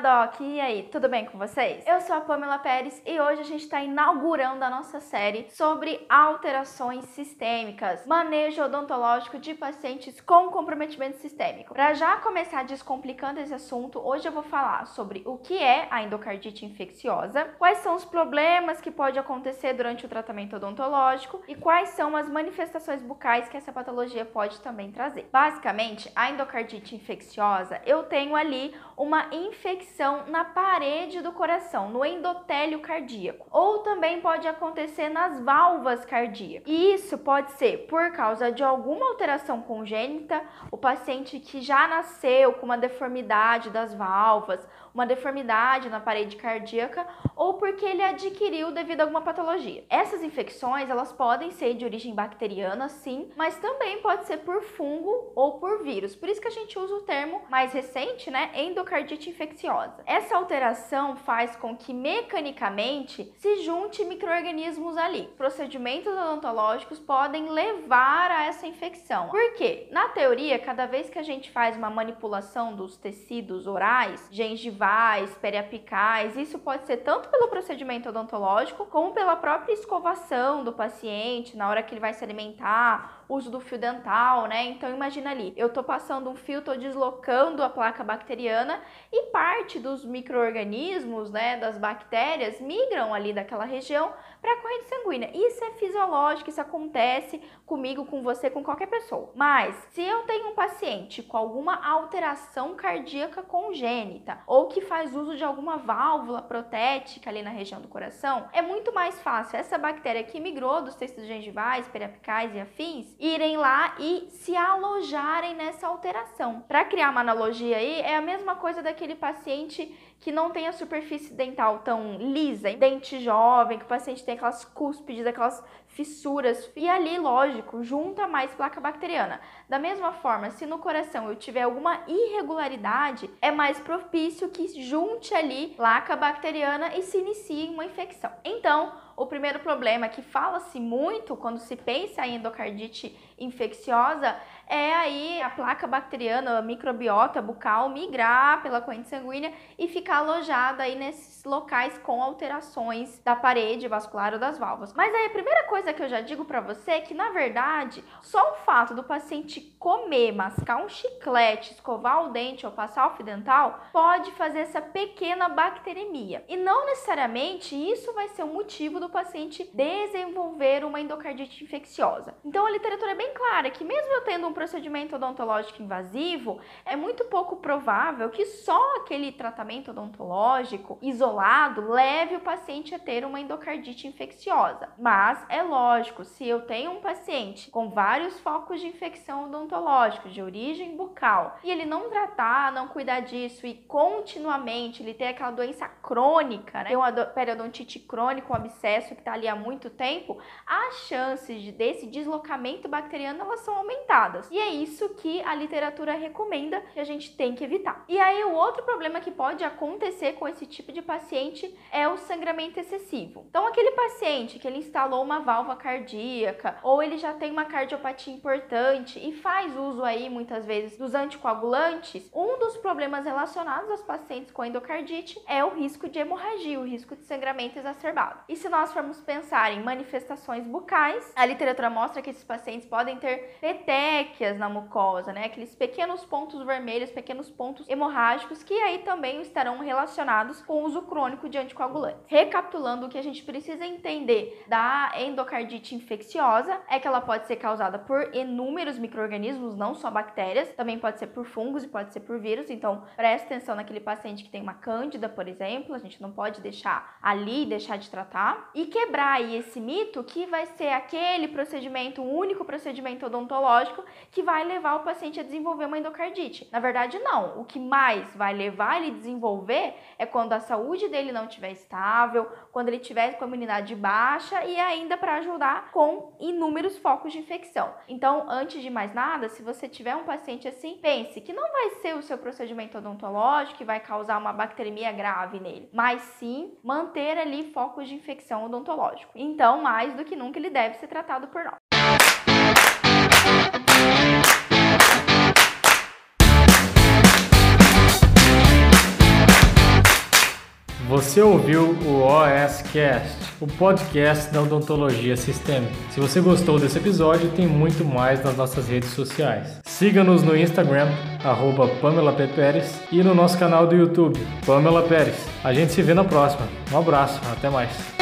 Doc! E aí, tudo bem com vocês? Eu sou a Pamela Pérez e hoje a gente está inaugurando a nossa série sobre alterações sistêmicas, manejo odontológico de pacientes com comprometimento sistêmico. Para já começar descomplicando esse assunto, hoje eu vou falar sobre o que é a endocardite infecciosa, quais são os problemas que pode acontecer durante o tratamento odontológico e quais são as manifestações bucais que essa patologia pode também trazer. Basicamente, a endocardite infecciosa, eu tenho ali uma infecção infecção na parede do coração, no endotélio cardíaco. Ou também pode acontecer nas válvulas cardíacas. E isso pode ser por causa de alguma alteração congênita, o paciente que já nasceu com uma deformidade das válvulas, uma deformidade na parede cardíaca, ou porque ele adquiriu devido a alguma patologia. Essas infecções, elas podem ser de origem bacteriana, sim, mas também pode ser por fungo ou por vírus. Por isso que a gente usa o termo mais recente, né, endocardite infecciosa. Essa alteração faz com que mecanicamente se junte microorganismos ali. Procedimentos odontológicos podem levar a essa infecção. Por quê? Na teoria, cada vez que a gente faz uma manipulação dos tecidos orais, gengivais, periapicais, isso pode ser tanto pelo procedimento odontológico como pela própria escovação do paciente na hora que ele vai se alimentar uso do fio dental, né? Então imagina ali, eu tô passando um fio, tô deslocando a placa bacteriana e parte dos micro-organismos, né, das bactérias migram ali daquela região para a corrente sanguínea. Isso é fisiológico, isso acontece comigo, com você, com qualquer pessoa. Mas se eu tenho um paciente com alguma alteração cardíaca congênita ou que faz uso de alguma válvula protética ali na região do coração, é muito mais fácil essa bactéria que migrou dos tecidos gengivais, periapicais e afins irem lá e se alojarem nessa alteração. Para criar uma analogia aí, é a mesma coisa daquele paciente que não tem a superfície dental tão lisa, dente jovem, que o paciente tem aquelas cúspides, aquelas fissuras, e ali, lógico, junta mais placa bacteriana. Da mesma forma, se no coração eu tiver alguma irregularidade, é mais propício que junte ali placa bacteriana e se inicie uma infecção. Então, o primeiro problema que fala-se muito quando se pensa em endocardite infecciosa é aí a placa bacteriana, a microbiota bucal migrar pela corrente sanguínea e ficar alojada aí nesses locais com alterações da parede vascular ou das válvulas. Mas aí a primeira coisa que eu já digo para você é que na verdade, só o fato do paciente comer, mascar um chiclete, escovar o dente ou passar o fio dental pode fazer essa pequena bacteremia. E não necessariamente isso vai ser o motivo do paciente desenvolver uma endocardite infecciosa. Então a literatura é bem clara que mesmo eu tendo um procedimento odontológico invasivo, é muito pouco provável que só aquele tratamento odontológico isolado leve o paciente a ter uma endocardite infecciosa. Mas é lógico, se eu tenho um paciente com vários focos de infecção odontológica de origem bucal e ele não tratar, não cuidar disso e continuamente ele ter aquela doença crônica, né? Tem uma periodontite crônica, um abscesso que está ali há muito tempo, as chances de, desse deslocamento bacteriano elas são aumentadas. E é isso que a literatura recomenda que a gente tem que evitar. E aí o outro problema que pode acontecer com esse tipo de paciente é o sangramento excessivo. Então aquele paciente que ele instalou uma válvula cardíaca ou ele já tem uma cardiopatia importante e faz uso aí muitas vezes dos anticoagulantes, um dos problemas relacionados aos pacientes com endocardite é o risco de hemorragia, o risco de sangramento exacerbado. E se nós formos pensar em manifestações bucais, a literatura mostra que esses pacientes podem ter petec na mucosa, né? Aqueles pequenos pontos vermelhos, pequenos pontos hemorrágicos que aí também estarão relacionados com o uso crônico de anticoagulantes. Recapitulando, o que a gente precisa entender da endocardite infecciosa é que ela pode ser causada por inúmeros micro-organismos, não só bactérias, também pode ser por fungos e pode ser por vírus, então preste atenção naquele paciente que tem uma cândida, por exemplo, a gente não pode deixar ali, deixar de tratar, e quebrar aí esse mito que vai ser aquele procedimento, o único procedimento odontológico que vai levar o paciente a desenvolver uma endocardite. Na verdade, não. O que mais vai levar ele a desenvolver é quando a saúde dele não estiver estável, quando ele tiver com a imunidade baixa e ainda para ajudar com inúmeros focos de infecção. Então, antes de mais nada, se você tiver um paciente assim, pense que não vai ser o seu procedimento odontológico que vai causar uma bacteremia grave nele, mas sim manter ali focos de infecção odontológico. Então, mais do que nunca, ele deve ser tratado por nós. Você ouviu o OSCast, o podcast da odontologia sistêmica. Se você gostou desse episódio, tem muito mais nas nossas redes sociais. Siga-nos no Instagram, arroba Pamela P. Pérez, e no nosso canal do YouTube, Pamela Pérez. A gente se vê na próxima. Um abraço, até mais.